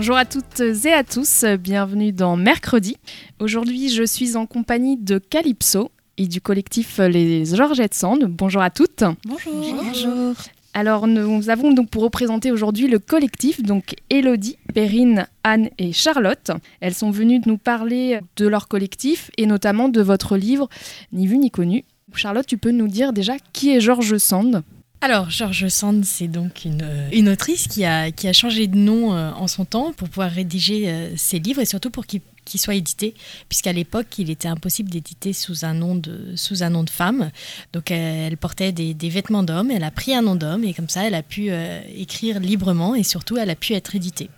Bonjour à toutes et à tous, bienvenue dans Mercredi. Aujourd'hui, je suis en compagnie de Calypso et du collectif Les Georgettes Sand. Bonjour à toutes. Bonjour. Bonjour. Alors, nous avons donc pour représenter aujourd'hui le collectif, donc Elodie, Perrine, Anne et Charlotte. Elles sont venues nous parler de leur collectif et notamment de votre livre Ni vu ni connu. Charlotte, tu peux nous dire déjà qui est Georges Sand? Alors, George Sand, c'est donc une, une, autrice qui a, qui a changé de nom euh, en son temps pour pouvoir rédiger euh, ses livres et surtout pour qu'ils soient édités, puisqu'à l'époque, il était impossible d'éditer sous, un nom de, sous un nom de femme. Donc, elle, portait des, des vêtements d'homme, elle a pris un nom d'homme et comme ça, elle a pu euh, écrire librement et surtout, elle a pu être éditée.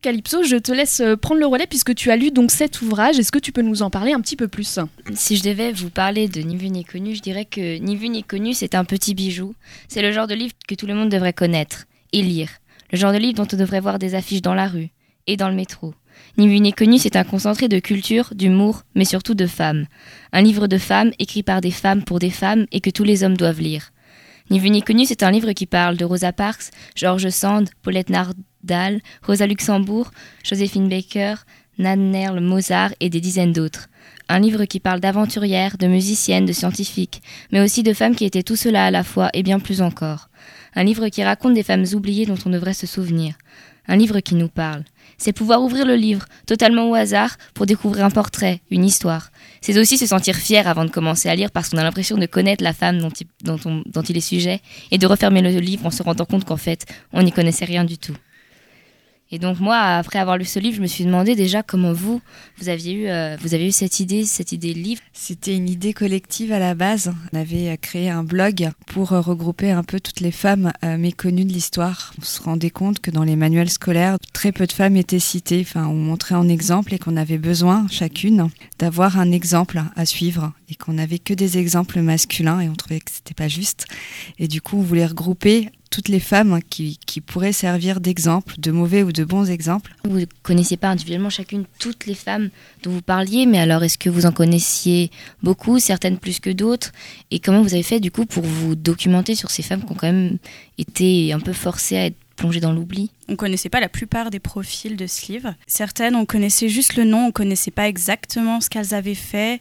Calypso, je te laisse euh, prendre le relais puisque tu as lu donc cet ouvrage. Est-ce que tu peux nous en parler un petit peu plus? Si je devais vous parler de Ni vu ni connu, je dirais que Ni vu ni connu, c'est un petit bijou. C'est le genre de livre que tout le monde devrait connaître et lire. Le genre de livre dont on devrait voir des affiches dans la rue et dans le métro. Ni vu ni connu, c'est un concentré de culture, d'humour, mais surtout de femmes. Un livre de femmes écrit par des femmes pour des femmes et que tous les hommes doivent lire. Ni vu ni connu, c'est un livre qui parle de Rosa Parks, George Sand, Paulette Nardal, Rosa Luxembourg, Joséphine Baker, Nan Nerl, Mozart et des dizaines d'autres. Un livre qui parle d'aventurières, de musiciennes, de scientifiques, mais aussi de femmes qui étaient tout cela à la fois et bien plus encore. Un livre qui raconte des femmes oubliées dont on devrait se souvenir. Un livre qui nous parle c'est pouvoir ouvrir le livre, totalement au hasard, pour découvrir un portrait, une histoire. C'est aussi se sentir fier avant de commencer à lire parce qu'on a l'impression de connaître la femme dont il est sujet et de refermer le livre en se rendant compte qu'en fait, on n'y connaissait rien du tout. Et donc moi, après avoir lu ce livre, je me suis demandé déjà comment vous, vous aviez eu, euh, vous avez eu cette idée, cette idée de livre. C'était une idée collective à la base. On avait créé un blog pour euh, regrouper un peu toutes les femmes euh, méconnues de l'histoire. On se rendait compte que dans les manuels scolaires, très peu de femmes étaient citées. Enfin, on montrait en exemple et qu'on avait besoin chacune d'avoir un exemple à suivre et qu'on n'avait que des exemples masculins et on trouvait que c'était pas juste. Et du coup, on voulait regrouper toutes les femmes qui, qui pourraient servir d'exemple, de mauvais ou de bons exemples. Vous ne connaissiez pas individuellement chacune toutes les femmes dont vous parliez, mais alors est-ce que vous en connaissiez beaucoup, certaines plus que d'autres? Et comment vous avez fait du coup pour vous documenter sur ces femmes qui ont quand même été un peu forcées à être plongées dans l'oubli? On connaissait pas la plupart des profils de ce livre. Certaines, on connaissait juste le nom, on connaissait pas exactement ce qu'elles avaient fait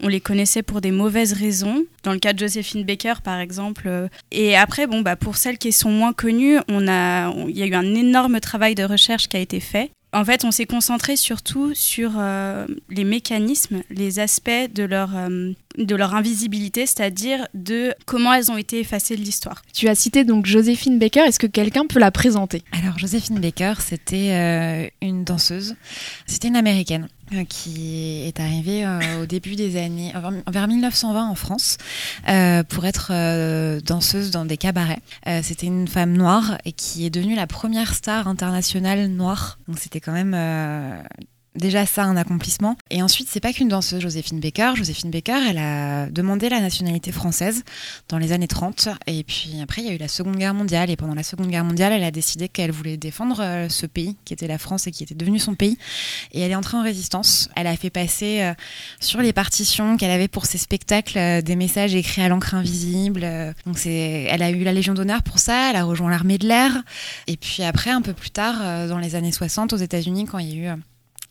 on les connaissait pour des mauvaises raisons. Dans le cas de Joséphine Baker, par exemple. Et après, bon, bah, pour celles qui sont moins connues, on a, il y a eu un énorme travail de recherche qui a été fait. En fait, on s'est concentré surtout sur euh, les mécanismes, les aspects de leur, euh, de leur invisibilité, c'est-à-dire de comment elles ont été effacées de l'histoire. Tu as cité donc Joséphine Baker, est-ce que quelqu'un peut la présenter? Alors, Joséphine Baker, c'était euh, une danseuse, c'était une américaine qui est arrivée au début des années, vers 1920 en France, pour être danseuse dans des cabarets. c'était une femme noire et qui est devenue la première star internationale noire. Donc c'était quand même déjà ça un accomplissement. Et ensuite, c'est pas qu'une danseuse, Joséphine Baker. Joséphine Baker, elle a demandé la nationalité française dans les années 30. Et puis après, il y a eu la Seconde Guerre mondiale. Et pendant la Seconde Guerre mondiale, elle a décidé qu'elle voulait défendre euh, ce pays, qui était la France et qui était devenu son pays. Et elle est entrée en résistance. Elle a fait passer euh, sur les partitions qu'elle avait pour ses spectacles euh, des messages écrits à l'encre invisible. Donc c'est, elle a eu la Légion d'honneur pour ça. Elle a rejoint l'armée de l'air. Et puis après, un peu plus tard, dans les années 60, aux États-Unis, quand il y a eu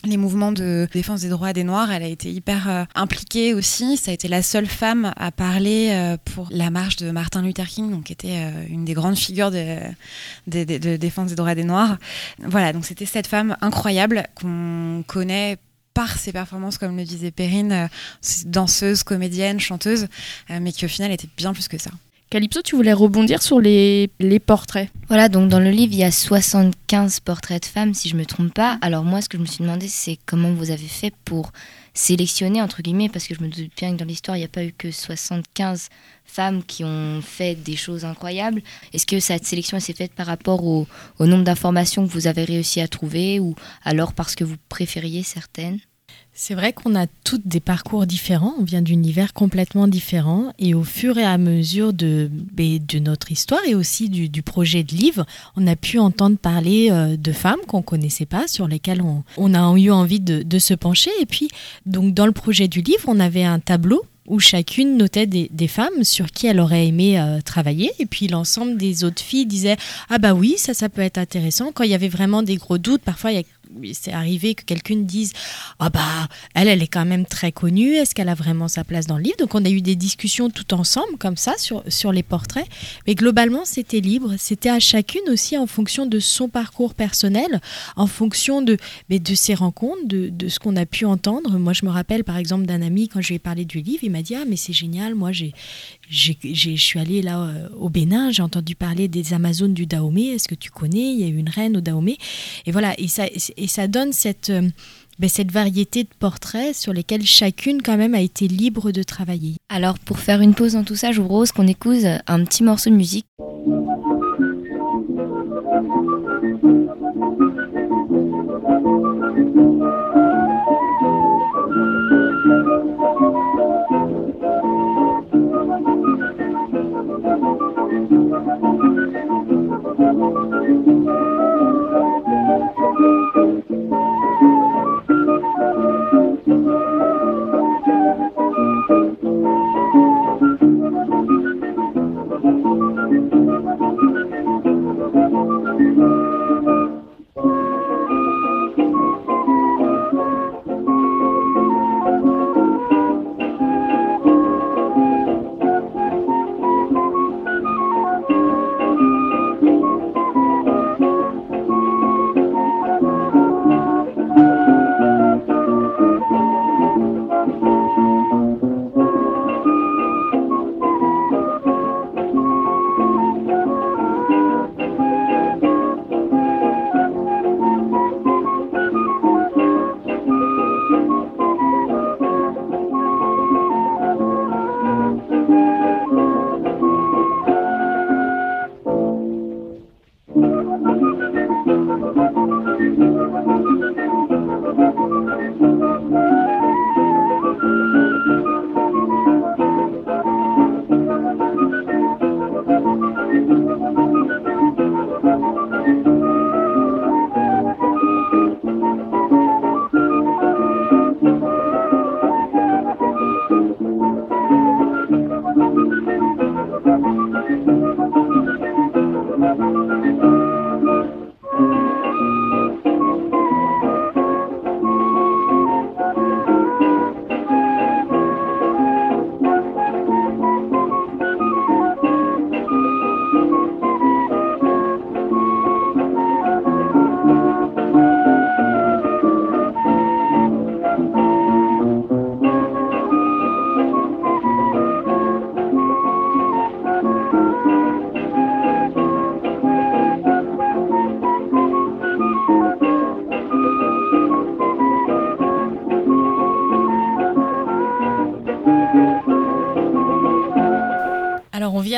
les mouvements de défense des droits des Noirs. Elle a été hyper euh, impliquée aussi. Ça a été la seule femme à parler euh, pour la marche de Martin Luther King, donc qui était euh, une des grandes figures de, de, défense des droits des Noirs. Voilà, donc c'était cette femme incroyable qu'on connaît par ses performances, comme le disait Perrine, danseuse, comédienne, chanteuse, mais qui au final était bien plus que ça. Calypso, tu voulais rebondir sur les, les portraits. Voilà, donc dans le livre, il y a 75 portraits de femmes, si je me trompe pas. Alors moi, ce que je me suis demandé, c'est comment vous avez fait pour sélectionner, entre guillemets, parce que je me doute bien que dans l'histoire, il n'y a pas eu que 75 femmes qui ont fait des choses incroyables. Est-ce que cette sélection s'est faite par rapport au nombre d'informations que vous avez réussi à trouver ou alors parce que vous préfériez certaines? C'est vrai qu'on a toutes des parcours différents, on vient d'univers complètement différents et au fur et à mesure de, ben, notre histoire et aussi du, projet de livre, on a pu entendre parler euh, de femmes qu'on connaissait pas, sur lesquelles on, a eu envie de, se pencher. Et puis, donc dans le projet du livre, on avait un tableau où chacune notait des, des, femmes sur qui elle aurait aimé euh, travailler. Et puis l'ensemble des autres filles disaient Ah bah oui, ça, ça peut être intéressant. Quand il y avait vraiment des gros doutes, parfois il y a c'est arrivé que quelqu'un dise ah bah elle elle est quand même très connue est-ce qu'elle a vraiment sa place dans le livre? Donc on a eu des discussions tout ensemble comme ça sur sur les portraits. Mais globalement c'était libre. C'était à chacune aussi en fonction de son parcours personnel en fonction de mais de ses rencontres de, de ce qu'on a pu entendre. Moi je me rappelle par exemple d'un ami quand je lui ai parlé du livre il m'a dit ah mais c'est génial moi j'ai je suis allée là euh, au Bénin, j'ai entendu parler des Amazones du Dahomey. Est-ce que tu connais? Il y a eu une reine au Dahomey. Et voilà, et ça, et ça donne cette, euh, ben, cette variété de portraits sur lesquels chacune quand même a été libre de travailler. Alors pour faire une pause dans tout ça, je vous propose qu'on écoute un petit morceau de musique.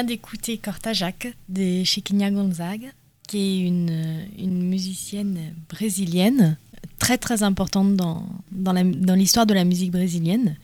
D'écouter Cortajac de Chiquinha Gonzaga, qui est une, une musicienne brésilienne très très importante dans, dans l'histoire de la musique brésilienne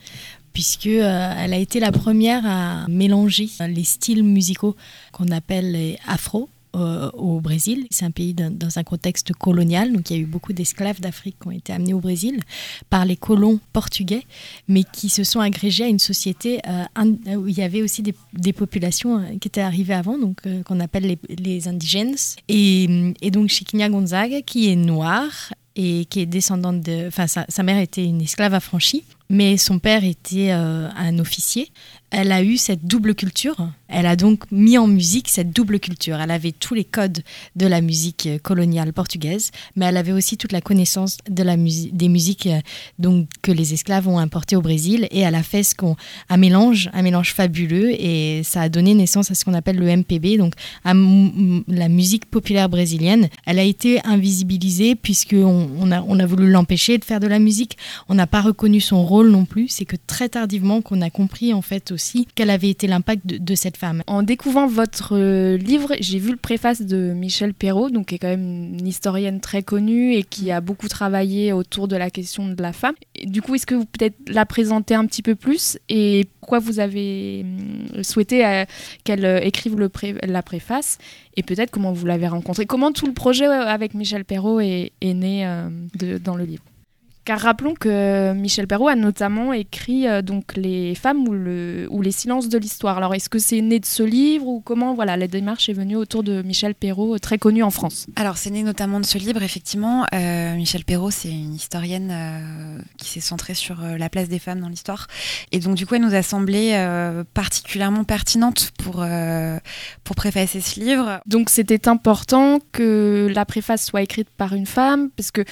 puisque euh, elle a été la première à mélanger les styles musicaux qu'on appelle afro euh, au Brésil. C'est un pays dans, un contexte colonial, donc il y a eu beaucoup d'esclaves d'Afrique qui ont été amenés au Brésil par les colons portugais, mais qui se sont agrégés à une société euh, où il y avait aussi des, populations euh, qui étaient arrivées avant, donc euh, qu'on appelle les, indigènes. Et, donc Chiquinha Gonzaga, qui est noire et qui est descendante de... Enfin, sa, mère était une esclave affranchie, mais son père était euh, un officier elle a eu cette double culture. Elle a donc mis en musique cette double culture. Elle avait tous les codes de la musique coloniale portugaise, mais elle avait aussi toute la connaissance des musiques euh, que les esclaves ont importées au Brésil. Et elle a fait ce qu'on, un mélange, un mélange fabuleux, et ça a donné naissance à ce qu'on appelle le MPB, donc à la musique populaire brésilienne. Elle a été invisibilisée puisqu'on on a voulu l'empêcher de faire de la musique. On n'a pas reconnu son rôle non plus. C'est que très tardivement qu'on a compris en fait aussi quel avait été l'impact de, de cette En découvrant votre euh, livre, j'ai vu le préface de Michel Perrault, donc qui est quand même une historienne très connue et qui a beaucoup travaillé autour de la question de la femme. Du coup, est-ce que vous peut-être la présenter un petit peu plus et pourquoi vous avez hum, souhaité euh, qu'elle euh, écrive le pré la préface et peut-être comment vous l'avez rencontrée. Comment tout le projet avec Michel Perrault est, né dans le livre? Car rappelons que Michel Perrault a notamment écrit euh, donc Les femmes ou, le, ou les silences de l'histoire. Alors est-ce que c'est né de ce livre ou comment voilà la démarche est venue autour de Michel Perrault, très connu en France? Alors c'est né notamment de ce livre, effectivement. Euh, Michel Perrault, c'est une historienne euh, qui s'est centrée sur la place des femmes dans l'histoire. Et donc du coup, elle nous a semblé particulièrement pertinente pour, pour préfacer ce livre. Donc c'était important que la préface soit écrite par une femme, parce que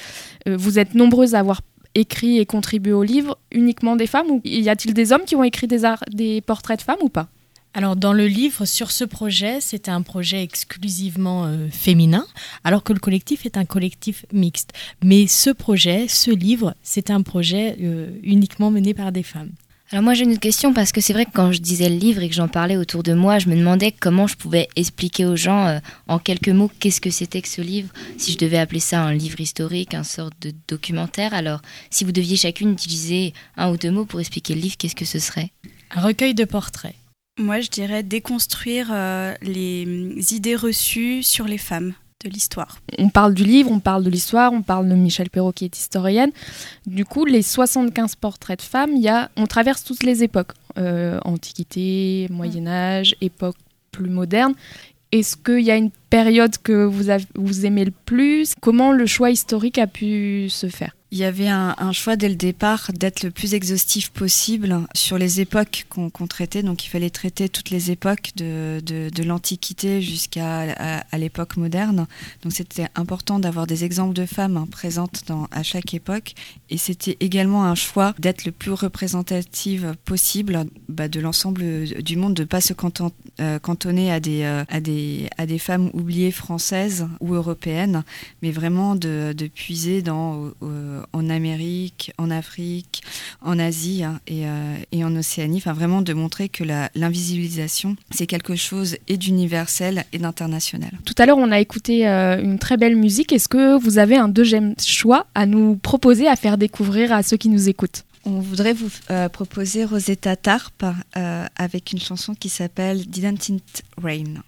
vous êtes nombreuses à avoir écrit et contribué au livre uniquement des femmes ou y a-t-il des hommes qui ont écrit des, des portraits de femmes ou pas? Alors dans le livre sur ce projet, c'était un projet exclusivement euh, féminin, alors que le collectif est un collectif mixte. Mais ce projet, ce livre, c'est un projet euh, uniquement mené par des femmes. Alors moi j'ai une question parce que c'est vrai que quand je disais le livre et que j'en parlais autour de moi, je me demandais comment je pouvais expliquer aux gens euh, en quelques mots qu'est-ce que c'était que ce livre, si je devais appeler ça un livre historique, un sorte de documentaire. Alors si vous deviez chacune utiliser un ou deux mots pour expliquer le livre, qu'est-ce que ce serait? Un recueil de portraits. Moi je dirais déconstruire euh, les mm, idées reçues sur les femmes de l'histoire. On parle du livre, on parle de l'histoire, on parle de Michel Perrault qui est historienne. Du coup, les 75 portraits de femmes, y a, on traverse toutes les époques. Euh, Antiquité, Moyen Âge, époque plus moderne. Est-ce qu'il y a une période que vous, avez, vous aimez le plus? Comment le choix historique a pu se faire? Il y avait un, choix dès le départ d'être le plus exhaustif possible sur les époques qu'on qu traitait. Donc il fallait traiter toutes les époques de, de, l'Antiquité jusqu'à à, l'époque moderne. Donc c'était important d'avoir des exemples de femmes hein, présentes à chaque époque. Et c'était également un choix d'être le plus représentative possible bah, de l'ensemble du monde, de ne pas se euh, cantonner à des, euh, à, des, à des femmes oubliées françaises ou européennes, mais vraiment de, de puiser dans... en Amérique, en Afrique, en Asie hein, et, euh, et, en Océanie. Enfin, vraiment de montrer que l'invisibilisation, c'est quelque chose et d'universel et d'international. Tout à l'heure, on a écouté euh, une très belle musique. Est-ce que vous avez un deuxième choix à nous proposer, à faire découvrir à ceux qui nous écoutent? On voudrait vous euh, proposer Rosetta Tarp euh, avec une chanson qui s'appelle Didn't It Rain?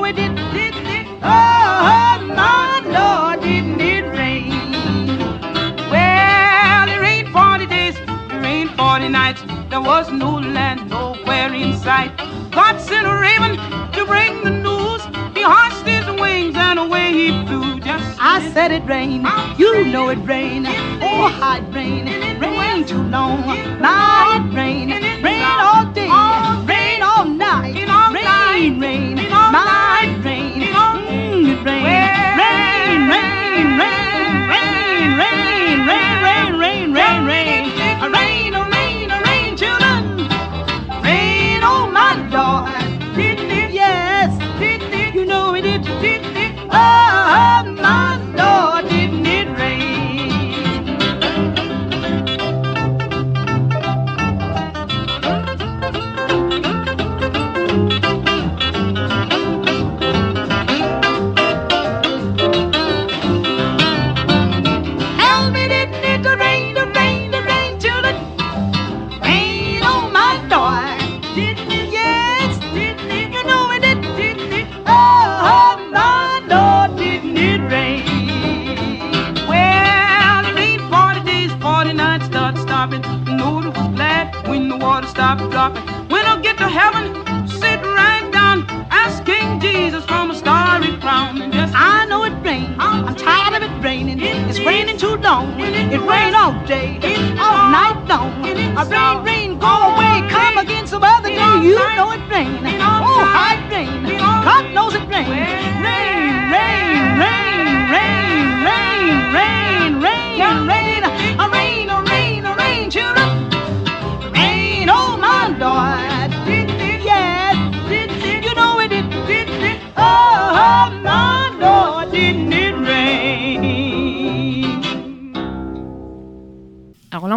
Didn't it? It did, didn't? Oh, my Lord, didn't it rain? Well, it rained 40 days, it rained 40 nights. There was no land nowhere in sight. God sent a raven to bring the news. He hushed his wings and away he flew. Just I said it rained, you know it rained. Oh, how it rained, rain too long. Now it rained, rain all day,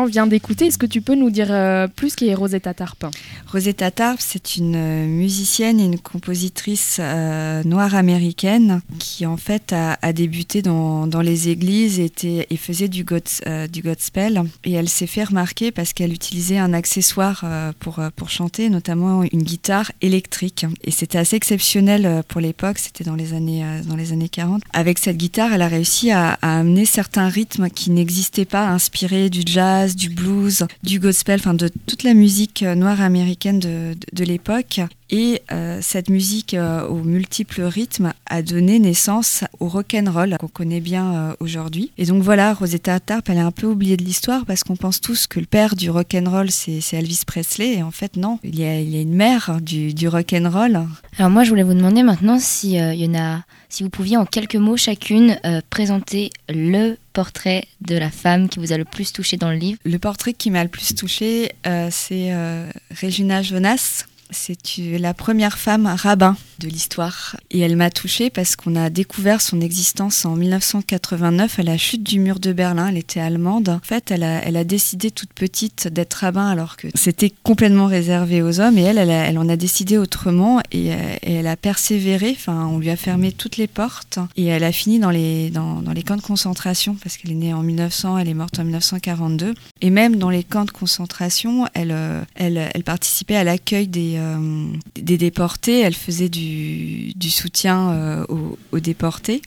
là, vient d'écouter. Est-ce que tu peux nous dire euh, plus qui est Rosetta Tarp Rosetta Tarp, c'est une euh, musicienne et une compositrice euh, noire américaine qui en fait a, débuté dans, les églises et, faisait du, God, gospel. Et elle s'est fait remarquer parce qu'elle utilisait un accessoire pour, chanter, notamment une guitare électrique. Et c'était assez exceptionnel pour l'époque, c'était dans, les années, dans les années 40. Avec cette guitare, elle a réussi à amener certains rythmes qui n'existaient pas, inspirés du jazz du blues, du gospel, enfin de toute la musique noire américaine de, de, l'époque. Et euh, cette musique euh, aux multiples rythmes a donné naissance au rock and roll qu'on connaît bien euh, aujourd'hui. Et donc voilà, Rosetta Tarp, elle est un peu oubliée de l'histoire parce qu'on pense tous que le père du rock and roll c'est Elvis Presley. Et en fait non, il y a, il y a une mère du, du rock and roll. Alors moi je voulais vous demander maintenant si y en a, si vous pouviez en quelques mots chacune présenter le portrait de la femme qui vous a le plus touché dans le livre. Le portrait qui m'a le plus touché, c'est Regina Jonas c'est la première femme rabbin de l'histoire. Et elle m'a touchée parce qu'on a découvert son existence en 1989 à la chute du mur de Berlin. Elle était allemande. En fait, elle a, décidé toute petite d'être rabbin alors que c'était complètement réservé aux hommes. Et elle, elle, elle en a décidé autrement et, et, elle a persévéré. Enfin, on lui a fermé toutes les portes et elle a fini dans les, dans, les camps de concentration parce qu'elle est née en 1900, elle est morte en 1942. Et même dans les camps de concentration, elle, elle, elle participait à l'accueil des euh, des déportés, elle faisait du, soutien euh, aux, déportés.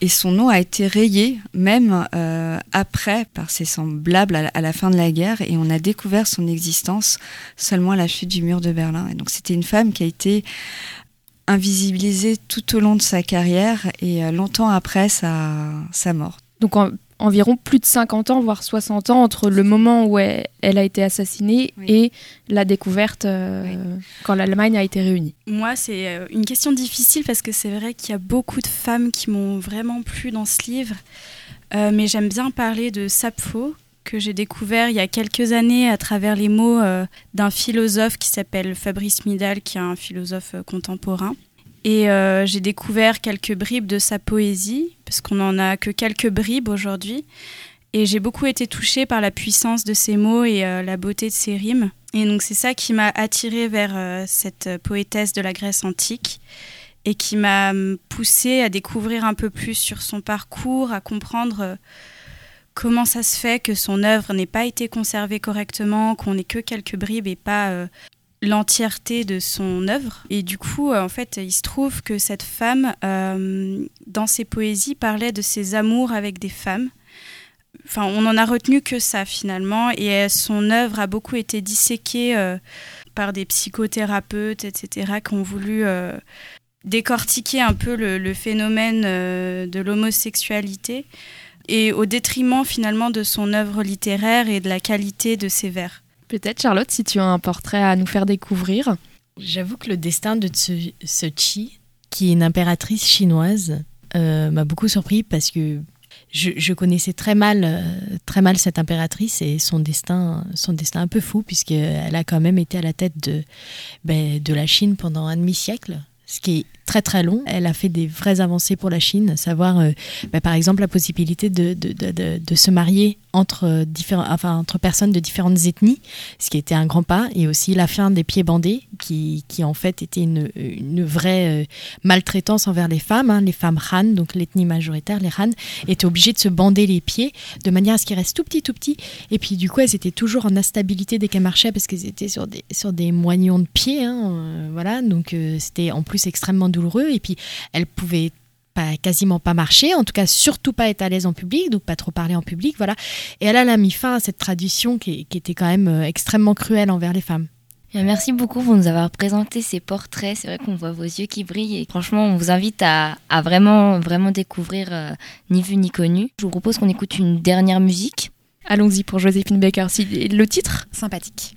Et son nom a été rayé, même euh, après, par ses semblables à la, fin de la guerre. Et on a découvert son existence seulement à la chute du mur de Berlin. Et donc c'était une femme qui a été invisibilisée tout au long de sa carrière et longtemps après sa, sa mort. Donc environ plus de 50 ans, voire 60 ans, entre le moment où elle, elle a été assassinée oui. et la découverte euh, oui. quand l'Allemagne a été réunie. Moi, c'est euh, une question difficile parce que c'est vrai qu'il y a beaucoup de femmes qui m'ont vraiment plu dans ce livre. Euh, mais j'aime bien parler de Sappho, que j'ai découvert il y a quelques années à travers les mots euh, d'un philosophe qui s'appelle Fabrice Midal, qui est un philosophe contemporain. Et euh, j'ai découvert quelques bribes de sa poésie, parce qu'on n'en a que quelques bribes aujourd'hui. Et j'ai beaucoup été touchée par la puissance de ses mots et euh, la beauté de ses rimes. Et donc c'est ça qui m'a attirée vers euh, cette poétesse de la Grèce antique et qui m'a poussée à découvrir un peu plus sur son parcours, à comprendre euh, comment ça se fait que son œuvre n'ait pas été conservée correctement, qu'on n'ait que quelques bribes et pas euh, l'entièreté de son œuvre. Et du coup, euh, en fait, il se trouve que cette femme, euh, dans ses poésies, parlait de ses amours avec des femmes. Enfin, on n'en a retenu que ça finalement, et son œuvre a beaucoup été disséquée euh, par des psychothérapeutes, etc., qui ont voulu décortiquer un peu le, le phénomène de l'homosexualité, et au détriment finalement de son œuvre littéraire et de la qualité de ses vers. Peut-être, Charlotte, si tu as un portrait à nous faire découvrir. J'avoue que le destin de Tzu-Chi, qui est une impératrice chinoise, euh, m'a beaucoup surpris parce que je, je, connaissais très mal, euh, très mal cette impératrice et son destin, son destin un peu fou, puisqu'elle a quand même été à la tête de, ben, de la Chine pendant un demi-siècle, ce qui est très très long. Elle a fait des vraies avancées pour la Chine, à savoir euh, bah, par exemple la possibilité de, de, de, se marier entre, différents, enfin, entre personnes de différentes ethnies, ce qui était un grand pas, et aussi la fin des pieds bandés, qui, qui en fait était une, une vraie euh, maltraitance envers les femmes. Hein. Les femmes Han, donc l'ethnie majoritaire, les Han, étaient obligées de se bander les pieds de manière à ce qu'ils restent tout petits, tout petits. Et puis du coup, elles étaient toujours en instabilité dès qu'elles marchaient parce qu'elles étaient sur des, sur des moignons de pieds. Hein, euh, voilà, donc euh, c'était en plus extrêmement douloureux. Et puis elles pouvaient pas, quasiment pas marcher, en tout cas surtout pas être à l'aise en public, donc pas trop parler en public, voilà. Et elle, elle a mis fin à cette tradition qui, qui était quand même euh, extrêmement cruelle envers les femmes. Bien, merci beaucoup pour nous avoir présenté ces portraits. C'est vrai qu'on voit vos yeux qui brillent et franchement, on vous invite à, à vraiment, vraiment découvrir euh, Ni vu ni connu. Je vous propose qu'on écoute une dernière musique. Allons-y pour Joséphine Baker. Si- Le titre? Sympathique.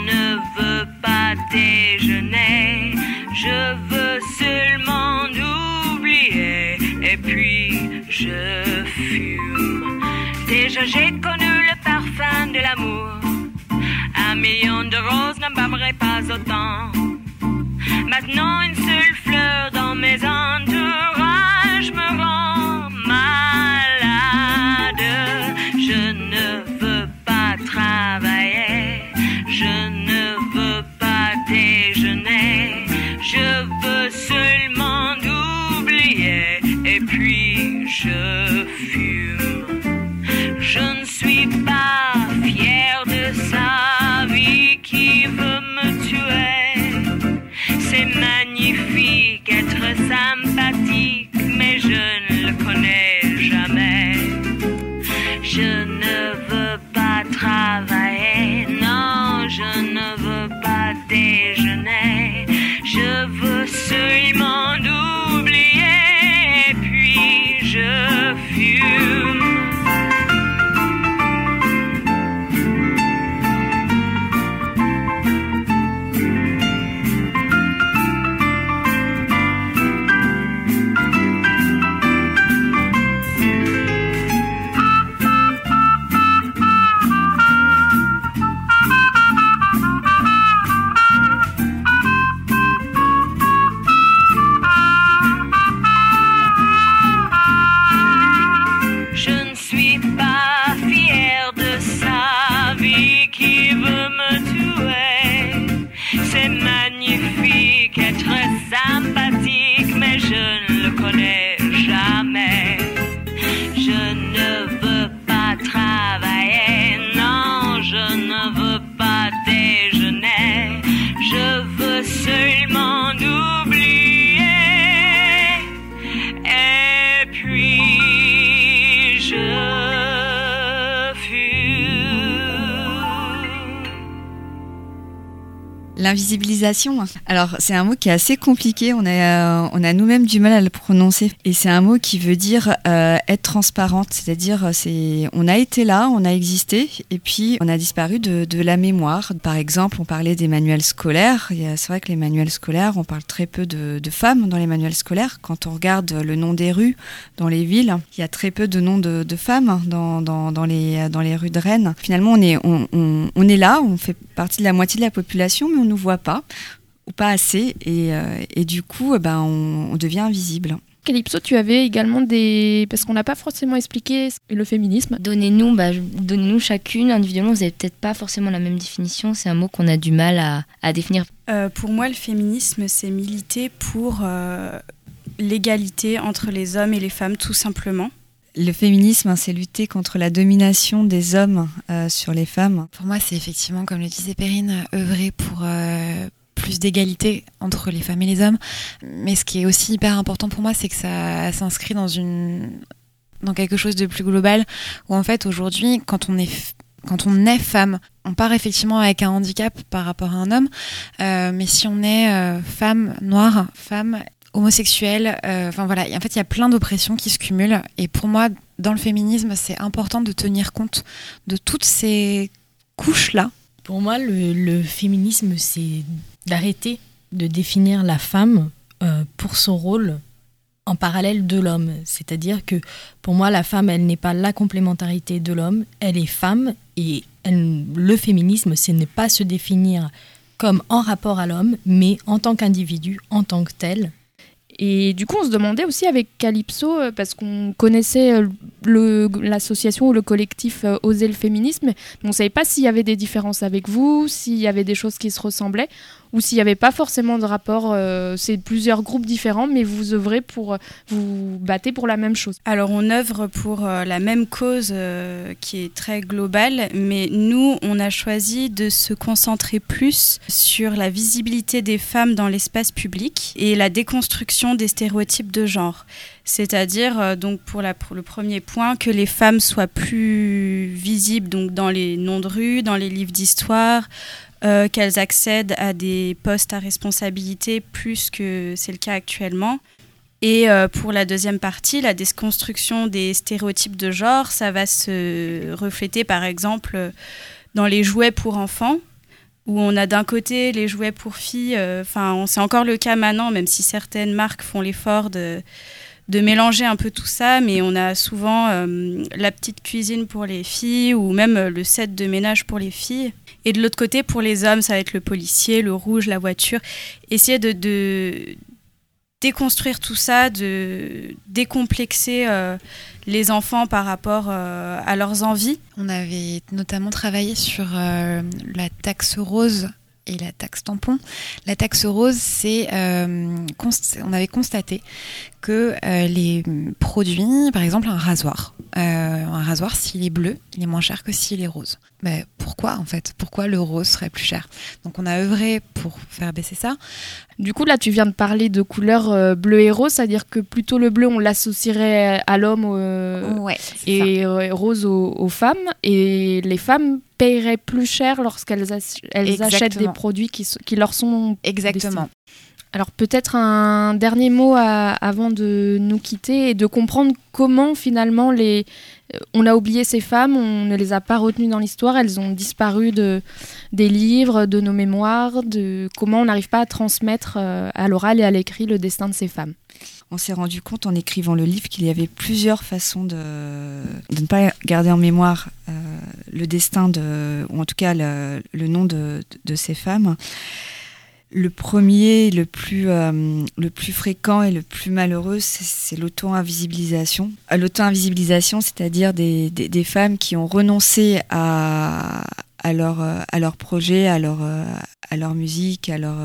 je veux seulement oublier et puis je fume. Déjà j'ai connu le parfum de l'amour, un million de roses n'embâmerait pas autant. Maintenant une seule fleur dans mes entourages je seulement L'invisibilisation. Alors, c'est un mot qui est assez compliqué. On a, euh, on a nous-mêmes du mal à le prononcer. Et c'est un mot qui veut dire euh, être transparente. C'est-à-dire, euh, c'est, on a été là, on a existé, et puis on a disparu de, de la mémoire. Par exemple, on parlait des manuels scolaires. C'est vrai que les manuels scolaires, on parle très peu de, de femmes dans les manuels scolaires. Quand on regarde le nom des rues dans les villes, il y a très peu de noms de, de femmes dans, dans, dans les, dans les rues de Rennes. Finalement, on est, on, on, on est là, on fait partie de la moitié de la population, mais on nous voit pas ou pas assez et, euh, et du coup eh ben, on, on devient invisible. Calypso, tu avais également des... Parce qu'on n'a pas forcément expliqué le féminisme. Donnez-nous, bah, donnez-nous chacune individuellement. Vous n'avez peut-être pas forcément la même définition. C'est un mot qu'on a du mal à, à définir. Euh, pour moi, le féminisme, c'est militer pour euh, l'égalité entre les hommes et les femmes, tout simplement. Le féminisme, hein, c'est lutter contre la domination des hommes euh, sur les femmes. Pour moi, c'est effectivement, comme le disait Perrine, œuvrer pour euh, plus d'égalité entre les femmes et les hommes. Mais ce qui est aussi hyper important pour moi, c'est que ça s'inscrit dans quelque chose de plus global où en fait aujourd'hui quand on est femme, on part effectivement avec un handicap par rapport à un homme, euh, mais si on est femme noire, femme homosexuelle, euh, enfin voilà, en fait il y a plein d'oppressions qui se cumulent et pour moi dans le féminisme c'est important de tenir compte de toutes ces couches là Pour moi, le, féminisme, c'est d'arrêter de définir la femme euh, pour son rôle en parallèle de l'homme. C'est-à-dire que pour moi, la femme, elle n'est pas la complémentarité de l'homme, elle est femme et le féminisme, c'est ne pas se définir comme en rapport à l'homme, mais en tant qu'individu, en tant que tel. Et du coup, on se demandait aussi avec Calypso, euh, parce qu'on connaissait euh, l'association ou le collectif euh, Oser le féminisme. mais On ne savait pas s'il y avait des différences avec vous, s'il y avait des choses qui se ressemblaient, ou s'il n'y avait pas forcément de rapport. euh, C'est plusieurs groupes différents, mais vous œuvrez pour, euh, vous battez pour la même chose. Alors on œuvre pour euh, la même cause qui est très globale, mais nous on a choisi de se concentrer plus sur la visibilité des femmes dans l'espace public et la déconstruction des stéréotypes de genre. C'est-à-dire donc pour le premier point que les femmes soient plus visibles donc dans les noms de rue, dans les livres d'histoire, euh, qu'elles accèdent à des postes à responsabilité plus que c'est le cas actuellement. Et euh, pour la deuxième partie, la déconstruction des stéréotypes de genre, ça va se refléter par exemple dans les jouets pour enfants, où on a d'un côté les jouets pour filles, euh, enfin c'est encore le cas maintenant, même si certaines marques font l'effort de, de mélanger un peu tout ça, mais on a souvent la petite cuisine pour les filles ou même le set de ménage pour les filles. Et de l'autre côté, pour les hommes, ça va être le policier, le rouge, la voiture. Essayer de, déconstruire tout ça, de décomplexer euh, les enfants par rapport euh, à leurs envies. On avait notamment travaillé sur euh, la taxe rose et la taxe tampon. La taxe rose, c'est on avait constaté que les produits, par exemple un rasoir, un rasoir s'il est bleu, il est moins cher que s'il est rose. Mais pourquoi en fait? Pourquoi le rose serait plus cher? Donc on a œuvré pour faire baisser ça. Du coup, là, tu viens de parler de couleur euh, bleu et rose, c'est-à-dire que plutôt le bleu, on l'associerait à l'homme euh, ouais, et euh, rose aux, aux femmes. Et les femmes paieraient plus cher lorsqu'elles ach- elles achètent des produits qui, leur sont Exactement. Alors peut-être un dernier mot à- avant de nous quitter et de comprendre comment finalement les... On a oublié ces femmes, on ne les a pas retenues dans l'histoire, elles ont disparu de, des livres, de nos mémoires, de comment on n'arrive pas à transmettre euh, à l'oral et à l'écrit le destin de ces femmes. On s'est rendu compte en écrivant le livre qu'il y avait plusieurs façons de, ne pas garder en mémoire euh, le destin de, ou en tout cas le, le nom de ces femmes. Le premier, le plus, euh, le plus fréquent et le plus malheureux, c'est l'auto-invisibilisation. Euh, L'auto-invisibilisation, c'est-à-dire des, femmes qui ont renoncé à, leur, euh, à leur projet, à leur, à leur musique, à leur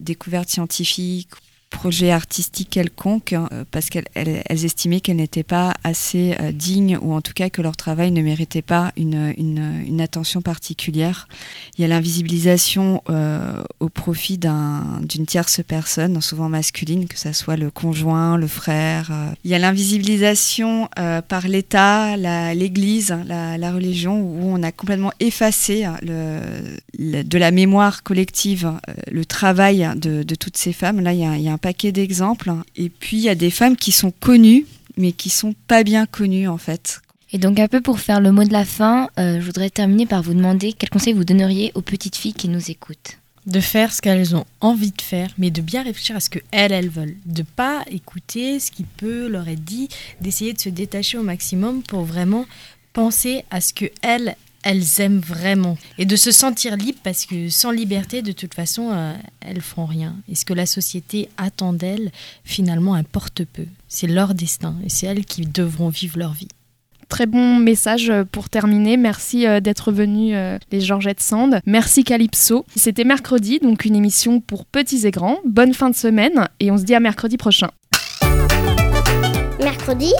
découverte scientifique, projet artistique quelconque, hein, euh, parce qu'elles elles, elles estimaient qu'elles n'étaient pas assez euh, dignes, ou en tout cas que leur travail ne méritait pas une, une, attention particulière. Il y a l'invisibilisation euh, au profit d'un- d'une tierce personne, souvent masculine, que ça soit le conjoint, le frère. Il y a l'invisibilisation par l'État, l'Église, la, la religion, où on a complètement effacé hein, le, de la mémoire collective le travail de, de toutes ces femmes. Là, il y a, il y a un paquet d'exemples. Et puis, il y a des femmes qui sont connues, mais qui sont pas bien connues, en fait. Et donc un peu pour faire le mot de la fin, euh, je voudrais terminer par vous demander quel conseil vous donneriez aux petites filles qui nous écoutent. de faire ce qu'elles ont envie de faire, mais de bien réfléchir à ce que elles, elles veulent. De pas écouter ce qui peut leur être dit, d'essayer de se détacher au maximum pour vraiment penser à ce que elles, elles aiment vraiment. Et de se sentir libre parce que sans liberté, de toute façon, euh, elles feront rien. Et ce que la société attend d'elles, finalement, importe peu. C'est leur destin et c'est elles qui devront vivre leur vie. Très bon message euh, pour terminer. Merci euh, d'être venus, les Georgettes Sand. Merci Calypso. C'était mercredi, donc une émission pour petits et grands. Bonne fin de semaine et on se dit à mercredi prochain. Mercredi?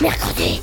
Mercredi?